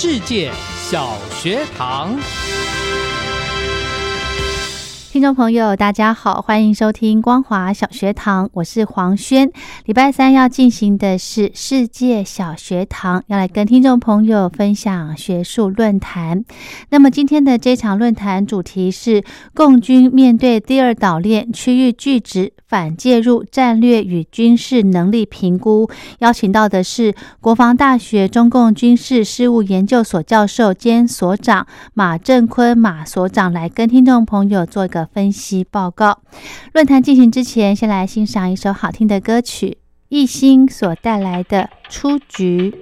世界小学堂。听众朋友，大家好，欢迎收听光华小学堂，我是黄轩。礼拜三要进行的是世界小学堂，要来跟听众朋友分享学术论坛。那么今天的这场论坛主题是共军面对第二岛链区域拒止反介入战略与军事能力评估，邀请到的是国防大学中共军事事务研究所教授兼所长马正坤马所长来跟听众朋友做一个。分析报告。论坛进行之前，先来欣赏一首好听的歌曲，艺兴所带来的《出局》。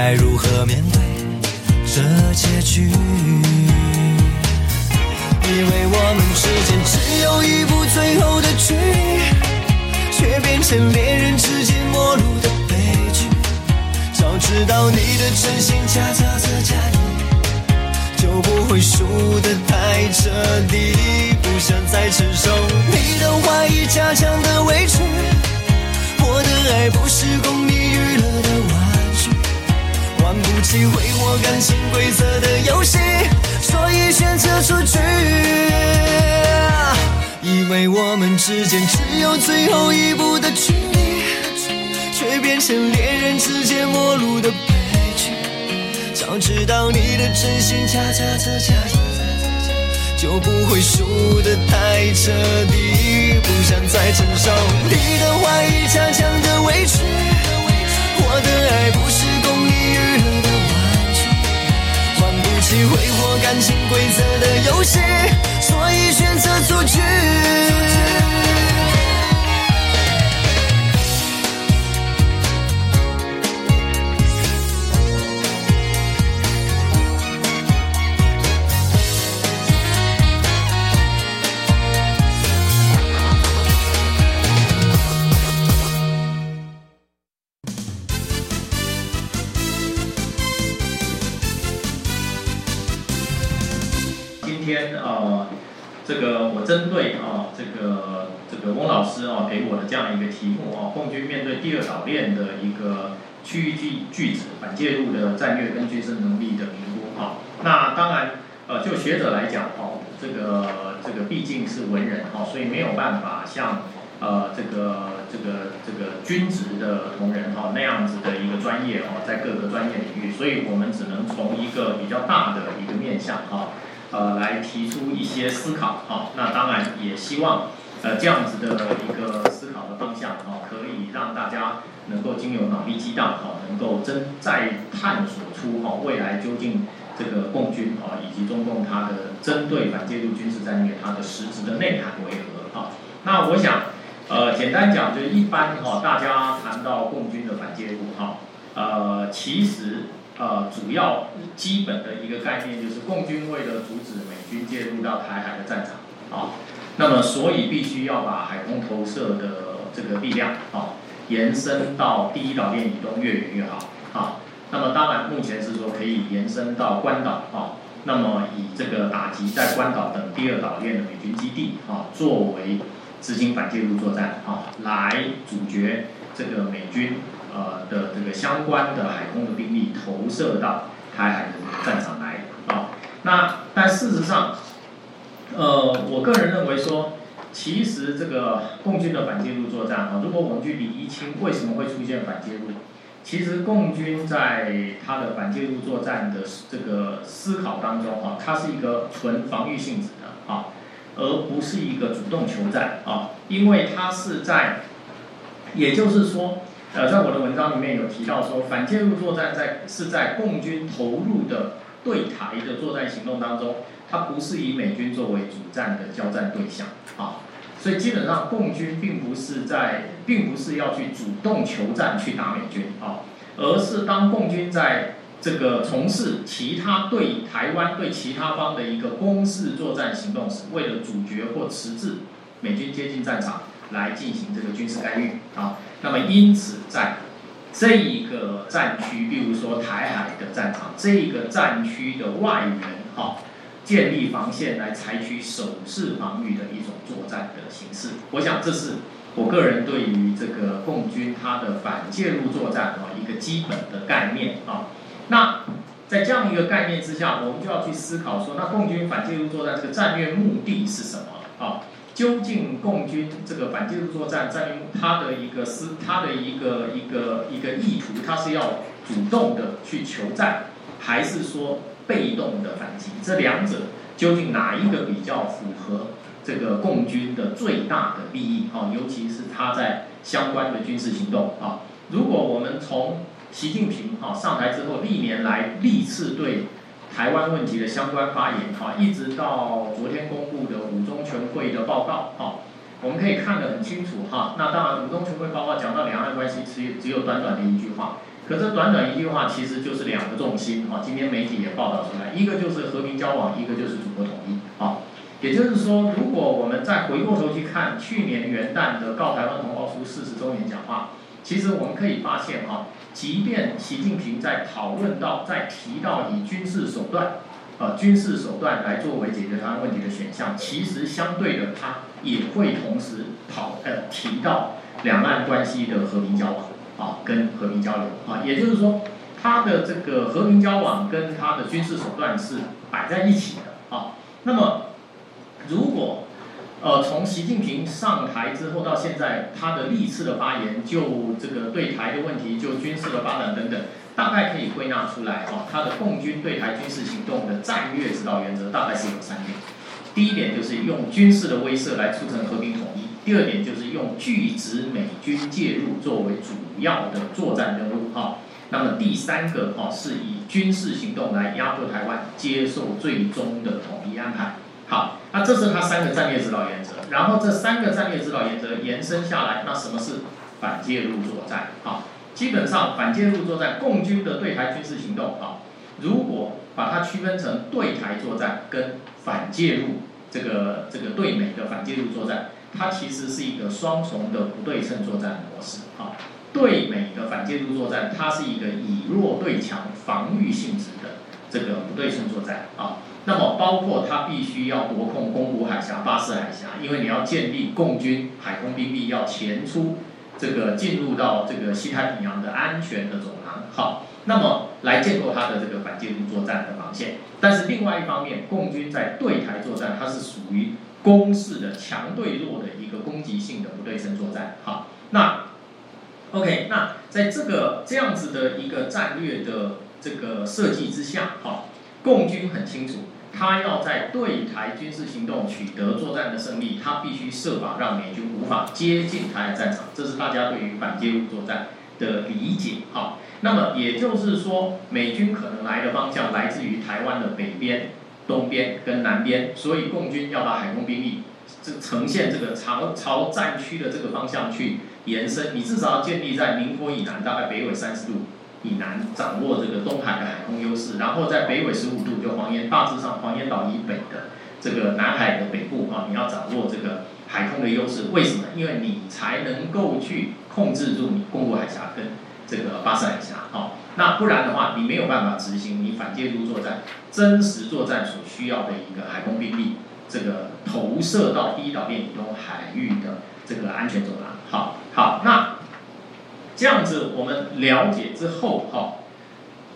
该如何面对这结局。以为我们之间只有一步最后的距离，却变成恋人之间陌路的悲剧。早知道你的真心假假则假意，就不会输得太彻底。不想再承受你的怀疑，加强的委屈。我的爱不是供你娱乐的，玩不起毁我感情规则的游戏。所以选择出局，以为我们之间只有最后一步的距离，却变成恋人之间陌路的悲剧。早知道你的真心假假则假意，就不会输得太彻底。给我的这样一个题目哦，共军面对第二岛链的一个区域拒拒止反介入的战略跟军事能力的评估啊。那当然呃，就学者来讲哦，这个这个毕竟是文人哦，所以没有办法像呃这个。这个这个军职的同仁哈那样子的一个专业哦，在各个专业领域，所以我们只能从一个比较大的一个面向哈，呃来提出一些思考哈。那当然也希望呃这样子的一个思考的方向哈，可以让大家能够经由脑力激荡哈，能够真再探索出哈未来究竟这个共军啊以及中共它的针对反介入军事战略它的实质的内涵为何哈。那我想。呃，简单讲，就一般哈，大家谈到共军的反介入哈，呃，其实呃，主要基本的一个概念就是共军为了阻止美军介入到台海的战场啊，那么所以必须要把海空投射的这个力量啊，延伸到第一岛链以东越远越好啊。那么当然目前是说可以延伸到关岛啊，那么以这个打击在关岛等第二岛链的美军基地啊，作为。执行反介入作战啊，来阻绝这个美军呃的这个相关的海空的兵力投射到台海的战场来啊。那但事实上，呃，我个人认为说，其实这个共军的反介入作战啊，如果我们去理一清为什么会出现反介入，其实共军在他的反介入作战的这个思考当中啊，它是一个纯防御性质的啊。而不是一个主动求战啊，因为它是在，也就是说，呃，在我的文章里面有提到说，反介入作战在是在共军投入的对台的作战行动当中，它不是以美军作为主战的交战对象啊，所以基本上共军并不是在，并不是要去主动求战去打美军啊，而是当共军在。这个从事其他对台湾对其他方的一个攻势作战行动时，为了阻绝或迟滞美军接近战场来进行这个军事干预啊，那么因此在这一个战区，比如说台海的战场，这一个战区的外援哈，建立防线来采取守势防御的一种作战的形式。我想这是我个人对于这个共军它的反介入作战啊一个基本的概念啊。那在这样一个概念之下，我们就要去思考说，那共军反介入作战这个战略目的是什么啊？究竟共军这个反介入作战战略它的一个思，它的一个一个一个意图，它是要主动的去求战，还是说被动的反击？这两者究竟哪一个比较符合这个共军的最大的利益啊？尤其是他在相关的军事行动啊，如果我们从习近平哈上台之后，历年来历次对台湾问题的相关发言哈，一直到昨天公布的五中全会的报告哈，我们可以看得很清楚哈。那当然，五中全会报告讲到两岸关系只只有短短的一句话，可这短短一句话其实就是两个重心啊。今天媒体也报道出来，一个就是和平交往，一个就是祖国统一啊。也就是说，如果我们再回过头去看去年元旦的《告台湾同胞书》四十周年讲话，其实我们可以发现啊。即便习近平在讨论到、在提到以军事手段，呃，军事手段来作为解决台湾问题的选项，其实相对的，他也会同时讨呃提到两岸关系的和平交往啊，跟和平交流啊，也就是说，他的这个和平交往跟他的军事手段是摆在一起的啊。那么，如果呃，从习近平上台之后到现在，他的历次的发言，就这个对台的问题，就军事的发展等等，大概可以归纳出来哦。他的共军对台军事行动的战略指导原则大概是有三点：第一点就是用军事的威慑来促成和平统一；第二点就是用拒止美军介入作为主要的作战任务哈。那么第三个哈是以军事行动来压迫台湾，接受最终的统一安排。好，那这是他三个战略指导原则，然后这三个战略指导原则延伸下来，那什么是反介入作战？好，基本上反介入作战，共军的对台军事行动，好，如果把它区分成对台作战跟反介入这个这个对美的反介入作战，它其实是一个双重的不对称作战模式。啊，对美的反介入作战，它是一个以弱对强、防御性质的这个不对称作战。啊。那么包括它必须要夺控宫古海峡、巴士海峡，因为你要建立共军海空兵力要前出这个进入到这个西太平洋的安全的走廊，好，那么来建构它的这个反介入作战的防线。但是另外一方面，共军在对台作战，它是属于攻势的强对弱的一个攻击性的不对称作战，好，那 OK，那在这个这样子的一个战略的这个设计之下，好，共军很清楚。他要在对台军事行动取得作战的胜利，他必须设法让美军无法接近台海战场，这是大家对于反介入作战的理解。好，那么也就是说，美军可能来的方向来自于台湾的北边、东边跟南边，所以共军要把海空兵力这呈现这个朝朝战区的这个方向去延伸，你至少要建立在宁波以南，大概北纬三十度。以南掌握这个东海的海空优势，然后在北纬十五度，就黄岩大致上黄岩岛以北的这个南海的北部啊，你要掌握这个海空的优势。为什么？因为你才能够去控制住你公路海峡跟这个巴士海峡啊。那不然的话，你没有办法执行你反介入作战、真实作战所需要的一个海空兵力，这个投射到第一岛链以东海域的这个安全走廊。好，好，那。这样子，我们了解之后，哈，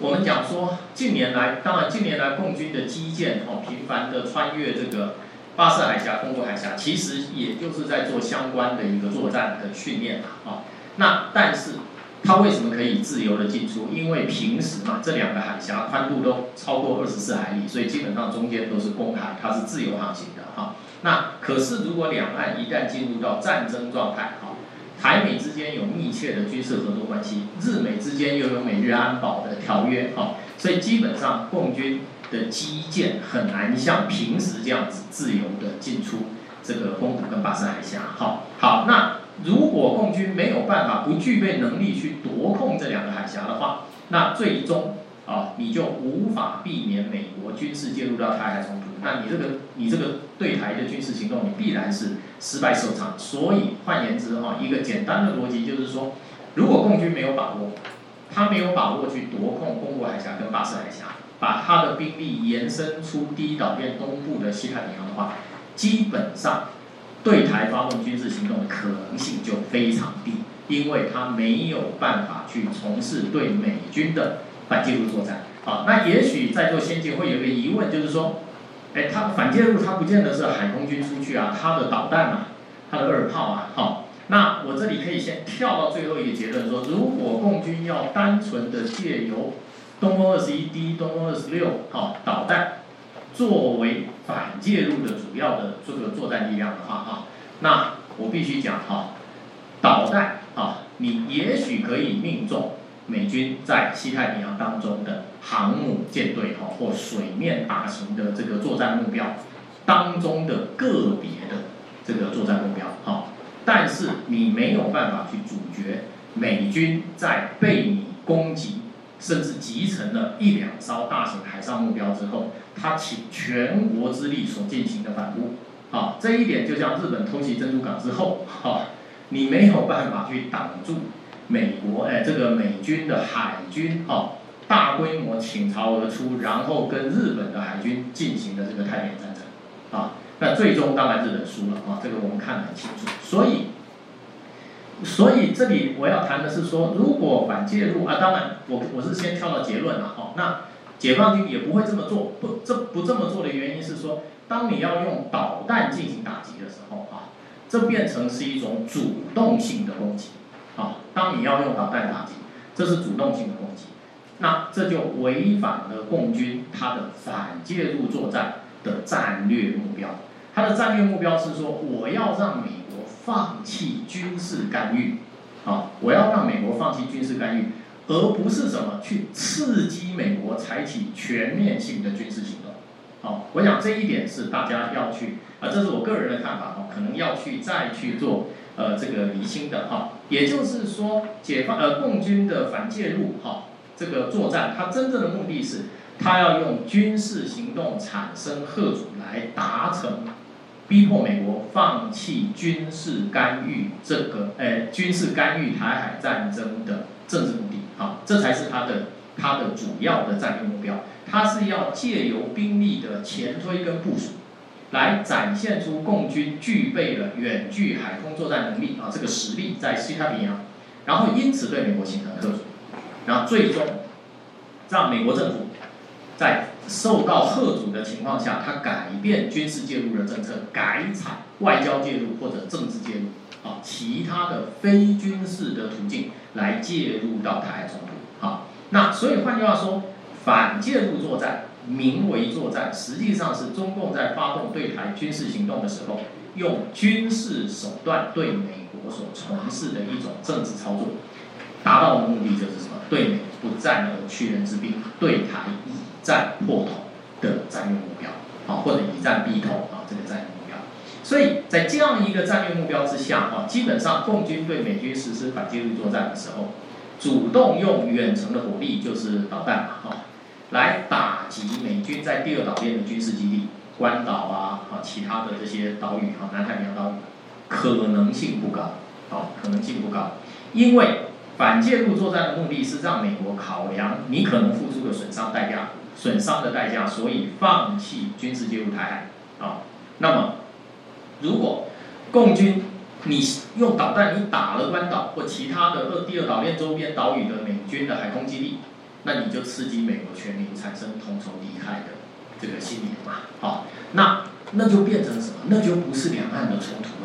我们讲说，近年来，当然近年来，共军的基建，哈，频繁的穿越这个巴士海峡、公国海峡，其实也就是在做相关的一个作战的训练嘛，啊，那但是，它为什么可以自由的进出？因为平时嘛，这两个海峡宽度都超过二十四海里，所以基本上中间都是公海，它是自由航行的，哈。那可是，如果两岸一旦进入到战争状态，哈。台美之间有密切的军事合作关系，日美之间又有美日安保的条约，哈，所以基本上共军的基建很难像平时这样子自由的进出这个宫古跟巴士海峡，好，好，那如果共军没有办法不具备能力去夺控这两个海峡的话，那最终啊你就无法避免美国军事介入到台海冲突。那你这个你这个对台的军事行动，你必然是失败收场。所以换言之，哈，一个简单的逻辑就是说，如果共军没有把握，他没有把握去夺控公国海峡跟巴士海峡，把他的兵力延伸出第一岛链东部的西太平洋的话，基本上对台发动军事行动的可能性就非常低，因为他没有办法去从事对美军的反介入作战。好，那也许在座先进会有一个疑问，就是说。哎，他反介入，他不见得是海空军出去啊，他的导弹嘛，他的二炮啊，好，那我这里可以先跳到最后一个结论说，如果共军要单纯的借由东风二十一 D、东风二十六好导弹作为反介入的主要的这个作战力量的话，哈，那我必须讲哈，导弹啊，你也许可以命中。美军在西太平洋当中的航母舰队哈，或水面大型的这个作战目标当中的个别的这个作战目标哈，但是你没有办法去阻绝美军在被你攻击，甚至集成了一两艘大型海上目标之后，他倾全国之力所进行的反攻，啊，这一点就像日本偷袭珍珠港之后哈，你没有办法去挡住。美国哎，这个美军的海军哦，大规模倾巢而出，然后跟日本的海军进行的这个太平洋战争，啊，那最终当然日本输了啊，这个我们看得很清楚。所以，所以这里我要谈的是说，如果反介入啊，当然我我是先跳到结论了哈。那解放军也不会这么做，不这不这么做的原因是说，当你要用导弹进行打击的时候啊，这变成是一种主动性的攻击。啊，当你要用导弹打击，这是主动性的攻击，那这就违反了共军他的反介入作战的战略目标。他的战略目标是说，我要让美国放弃军事干预，啊，我要让美国放弃军事干预，而不是什么去刺激美国采取全面性的军事行动。好，我想这一点是大家要去啊，这是我个人的看法哈，可能要去再去做。呃，这个厘清的哈，也就是说，解放呃，共军的反介入哈，这个作战，它真正的目的是，它要用军事行动产生贺主来达成，逼迫美国放弃军事干预这个，呃，军事干预台海战争的政治目的，好，这才是它的它的主要的战略目标，它是要借由兵力的前推跟部署，来展现出共军具备了远距海空作战能力啊这个实力在西太平洋，然后因此对美国形成吓阻，然后最终让美国政府在受到吓阻的情况下，他改变军事介入的政策，改采外交介入或者政治介入。啊，其他的非军事的途径来介入到台海冲突。好，那所以换句话说，反介入作战名为作战，实际上是中共在发动对台军事行动的时候，用军事手段对美国所从事的一种政治操作，达到的目的就是什么？对美不战而屈人之兵，对台以战破统的战略目标。好，或者以战逼统啊，这个战略目标。所以在这样一个战略目标之下，哈，基本上共军对美军实施反介入作战的时候，主动用远程的火力，就是导弹嘛，哈，来打击美军在第二岛链的军事基地，关岛啊，啊，其他的这些岛屿，哈，南太平洋岛屿，可能性不高，啊，可能性不高，因为反介入作战的目的是让美国考量你可能付出的损伤代价，损伤的代价，所以放弃军事介入台海，啊，那么。如果共军你用导弹你打了关岛或其他的二第二岛链周边岛屿的美军的海空基地，那你就刺激美国全民产生同仇敌忾的这个心理嘛？好，那那就变成什么？那就不是两岸的冲突，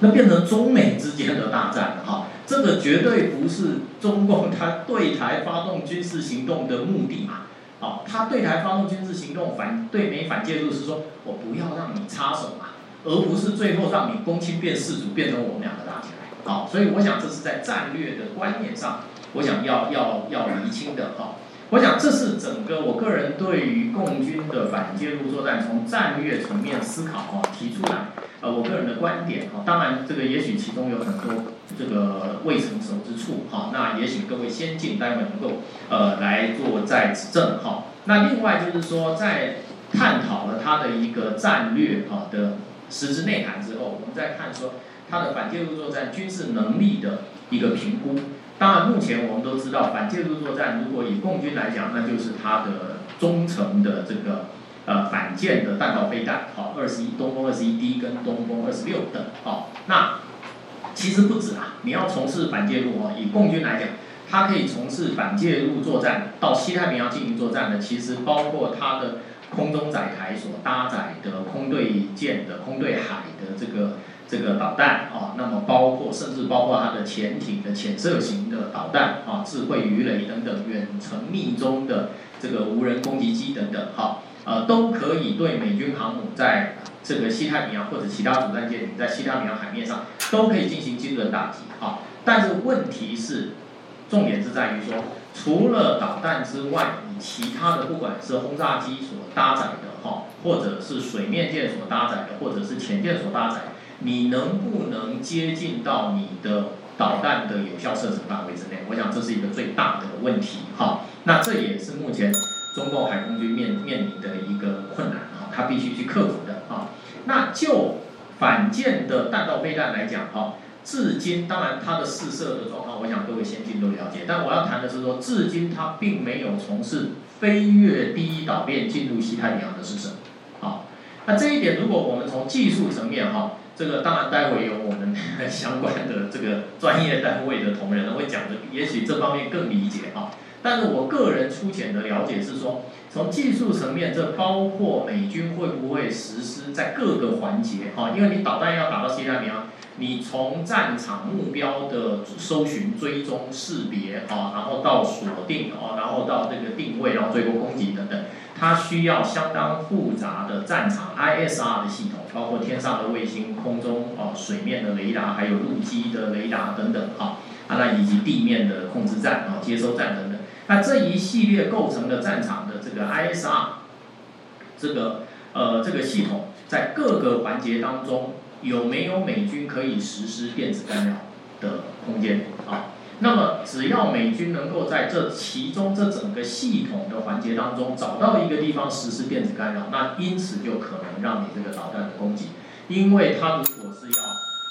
那变成中美之间的大战了哈。这个绝对不是中共他对台发动军事行动的目的嘛？好，他对台发动军事行动反对美反介入是说我不要让你插手嘛。而不是最后让你公卿变世主，变成我们两个打起来。好，所以我想这是在战略的观念上，我想要要要厘清的。哈，我想这是整个我个人对于共军的反介入作战，从战略层面思考哈提出来，呃，我个人的观点哈。当然，这个也许其中有很多这个未成熟之处哈。那也许各位先进，待会能够呃来做再指正哈。那另外就是说，在探讨了他的一个战略哈的。实质内涵之后，我们再看说它的反介入作战军事能力的一个评估。当然，目前我们都知道，反介入作战如果以共军来讲，那就是它的中程的这个呃反舰的弹道飞弹，好，二十一东风二十一 D 跟东风二十六等，好，那其实不止啊，你要从事反介入哦，以共军来讲，它可以从事反介入作战到西太平洋进行作战的，其实包括它的。空中载台所搭载的空对舰的空对海的这个这个导弹啊，那么包括甚至包括它的潜艇的潜射型的导弹啊，智慧鱼雷等等远程密中的这个无人攻击机等等哈，呃，都可以对美军航母在这个西太平洋或者其他主战舰艇在西太平洋海面上都可以进行精准打击啊。但是问题是，重点是在于说。除了导弹之外，你其他的不管是轰炸机所搭载的哈，或者是水面舰所搭载的，或者是潜舰所搭载，你能不能接近到你的导弹的有效射程范围之内？我想这是一个最大的问题哈。那这也是目前中共海空军面面临的一个困难啊，他必须去克服的啊。那就反舰的弹道飞弹来讲哈。至今，当然它的试射的状况，我想各位先进都了解。但我要谈的是说，至今它并没有从事飞越第一岛链进入西太平洋的试射。那这一点，如果我们从技术层面哈，这个当然待会有我们相关的这个专业单位的同仁会讲的，也许这方面更理解哈。但是我个人粗浅的了解是说，从技术层面，这包括美军会不会实施在各个环节哈，因为你导弹要打到西太平洋。你从战场目标的搜寻、追踪、识别啊，然后到锁定啊，然后到这个定位，然后最后攻击等等，它需要相当复杂的战场 ISR 的系统，包括天上的卫星、空中哦、水面的雷达，还有陆基的雷达等等啊，啊，那以及地面的控制站啊、接收站等等，那这一系列构成的战场的这个 ISR，这个呃这个系统在各个环节当中。有没有美军可以实施电子干扰的空间啊？那么只要美军能够在这其中这整个系统的环节当中找到一个地方实施电子干扰，那因此就可能让你这个导弹的攻击，因为它如果是要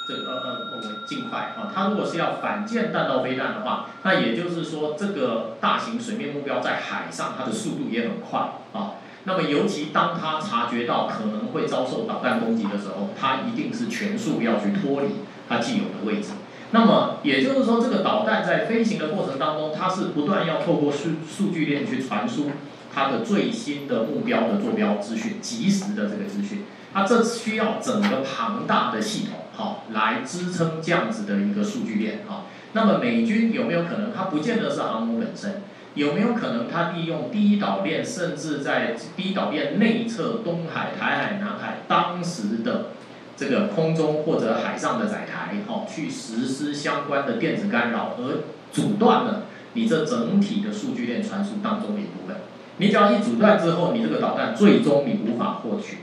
这个呃呃，我尽快啊，它如果是要反舰弹道飞弹的话，那也就是说这个大型水面目标在海上它的速度也很快啊。那么尤其当它察觉到可能会遭受导弹攻击的时候，它一定是全速要去脱离它既有的位置。那么也就是说，这个导弹在飞行的过程当中，它是不断要透过数数据链去传输它的最新的目标的坐标资讯，及时的这个资讯。它这需要整个庞大的系统，好来支撑这样子的一个数据链，哈。那么美军有没有可能？它不见得是航母本身，有没有可能它利用第一岛链，甚至在第一岛链内侧东海、台海、南海当时的？这个空中或者海上的载台，哈，去实施相关的电子干扰，而阻断了你这整体的数据链传输当中的一部分。你只要一阻断之后，你这个导弹最终你无法获取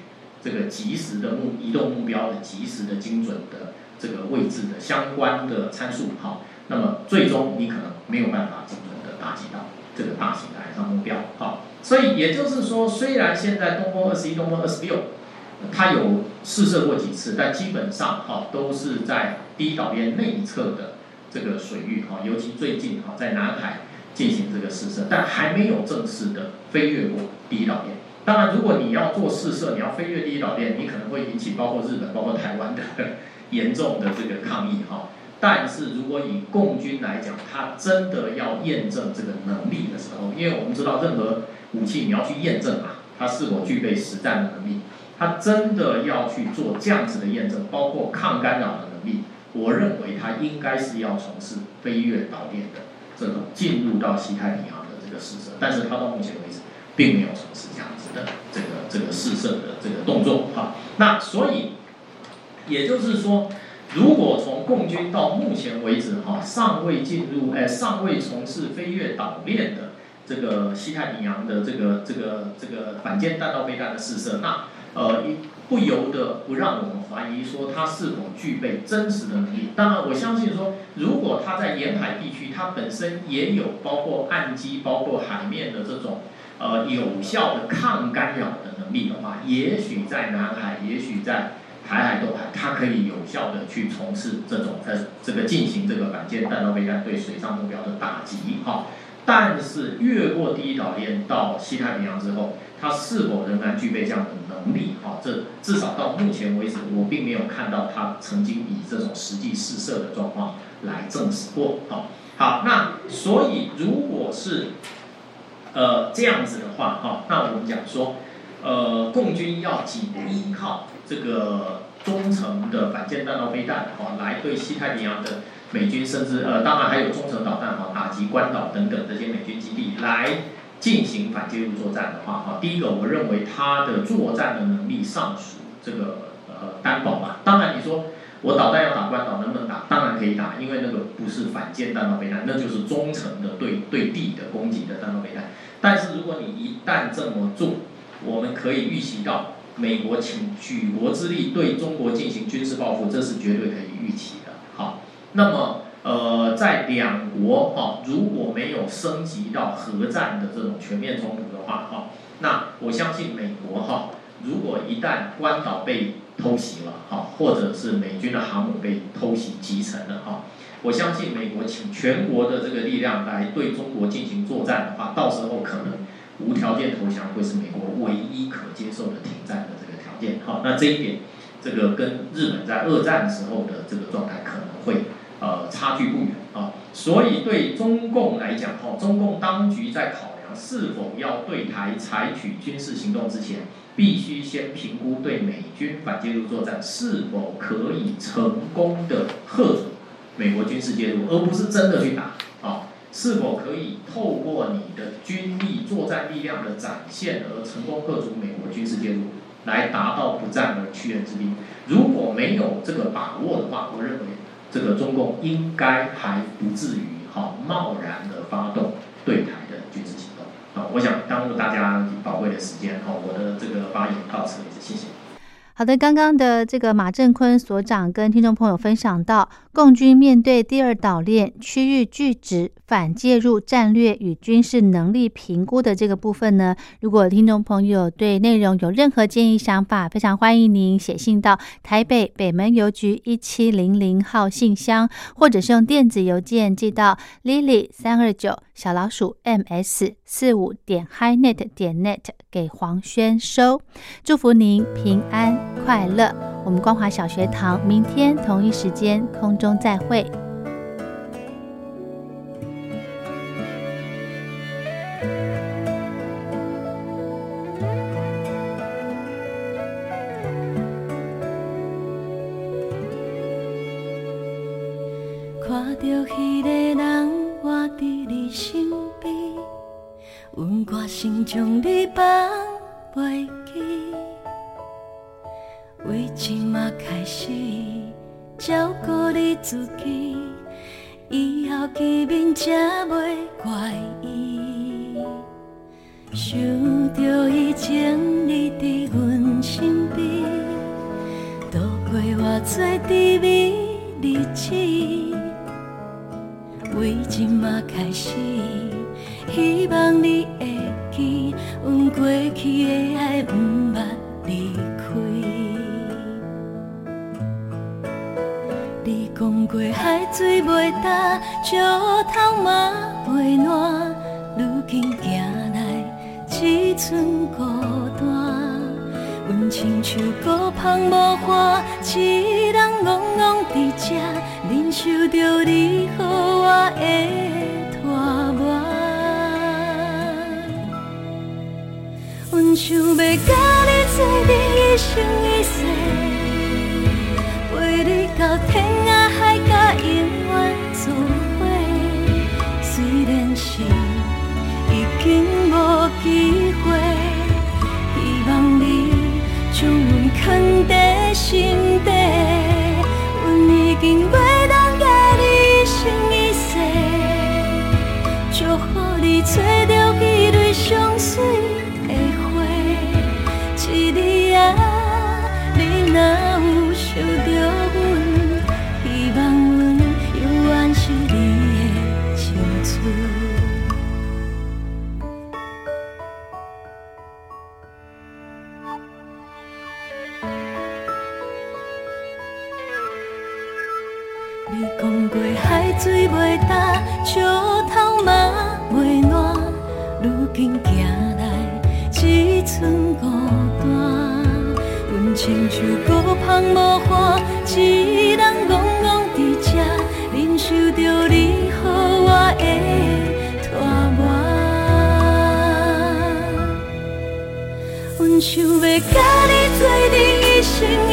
这个及时的目移动目标的及时的精准的这个位置的相关的参数，哈，那么最终你可能没有办法精准的打击到这个大型的海上目标，好，所以也就是说，虽然现在东风二十一、东风二十六。它有试射过几次，但基本上哈都是在第一岛链内侧的这个水域哈，尤其最近哈在南海进行这个试射，但还没有正式的飞越过第一岛链。当然，如果你要做试射，你要飞越第一岛链，你可能会引起包括日本、包括台湾的 严重的这个抗议哈。但是如果以共军来讲，它真的要验证这个能力的时候，因为我们知道任何武器你要去验证嘛，它是否具备实战的能力。他真的要去做这样子的验证，包括抗干扰的能力，我认为他应该是要从事飞越岛链的这种进入到西太平洋的这个试射，但是他到目前为止并没有从事这样子的这个这个试射的这个动作哈。那所以也就是说，如果从共军到目前为止哈尚未进入哎尚未从事飞越岛链的这个西太平洋的这个这个这个反舰弹道飞弹的试射，那呃，一不由得不让我们怀疑说他是否具备真实的能力。当然，我相信说，如果他在沿海地区，他本身也有包括岸基、包括海面的这种呃有效的抗干扰的能力的话，也许在南海，也许在台海、东海，它可以有效的去从事这种呃这个进行这个反舰弹道飞弹对水上目标的打击哈。但是越过第一岛链到西太平洋之后，它是否仍然具备这样的能力？哈，这至少到目前为止，我并没有看到它曾经以这种实际试射的状况来证实过。好，好，那所以如果是呃这样子的话，哈，那我们讲说，呃，共军要仅依靠这个中程的反舰弹道飞弹，哈，来对西太平洋的。美军甚至呃，当然还有中程导弹哈，打击关岛等等这些美军基地来进行反介入作战的话哈，第一个我认为它的作战的能力尚属这个呃担保吧。当然你说我导弹要打关岛能不能打？当然可以打，因为那个不是反舰弹道飞弹，那就是中程的对对地的攻击的弹道飞弹。但是如果你一旦这么做，我们可以预期到美国请举国之力对中国进行军事报复，这是绝对可以预期的。那么，呃，在两国哈如果没有升级到核战的这种全面冲突的话哈，那我相信美国哈，如果一旦关岛被偷袭了哈，或者是美军的航母被偷袭击沉了哈，我相信美国请全国的这个力量来对中国进行作战的话，到时候可能无条件投降会是美国唯一可接受的停战的这个条件哈。那这一点，这个跟日本在二战时候的这个状态可能会。呃，差距不远啊，所以对中共来讲，哈，中共当局在考量是否要对台采取军事行动之前，必须先评估对美军反介入作战是否可以成功的遏阻美国军事介入，而不是真的去打啊，是否可以透过你的军力作战力量的展现而成功遏阻美国军事介入，来达到不战而屈人之兵。如果没有这个把握的话，我认为。这个中共应该还不至于哈贸然的发动对台的军事行动啊！我想耽误大家宝贵的时间哈，我的这个发言到此为止，谢谢。好的，刚刚的这个马正坤所长跟听众朋友分享到，共军面对第二岛链区域拒止反介入战略与军事能力评估的这个部分呢，如果听众朋友对内容有任何建议想法，非常欢迎您写信到台北北门邮局一七零零号信箱，或者是用电子邮件寄到 lily 三二九小老鼠 ms 四五点 highnet 点 net 给黄轩收。祝福您平安快乐。我们光华小学堂明天同一时间空中再会。阮过去的爱毋捌离开。你讲过海水袂干，石头嘛袂烂，如今行来只剩孤单。阮亲像孤芳无花，一人戆戆伫这，忍受着你予我的想要甲你做阵一生一世，陪你到天涯海角，永远做伙。虽然是已经无机会，希望你将阮藏在心底。阮已经袂当甲你一生一世，祝福你找到迄蕊上水有想着阮，想要甲你做阵一生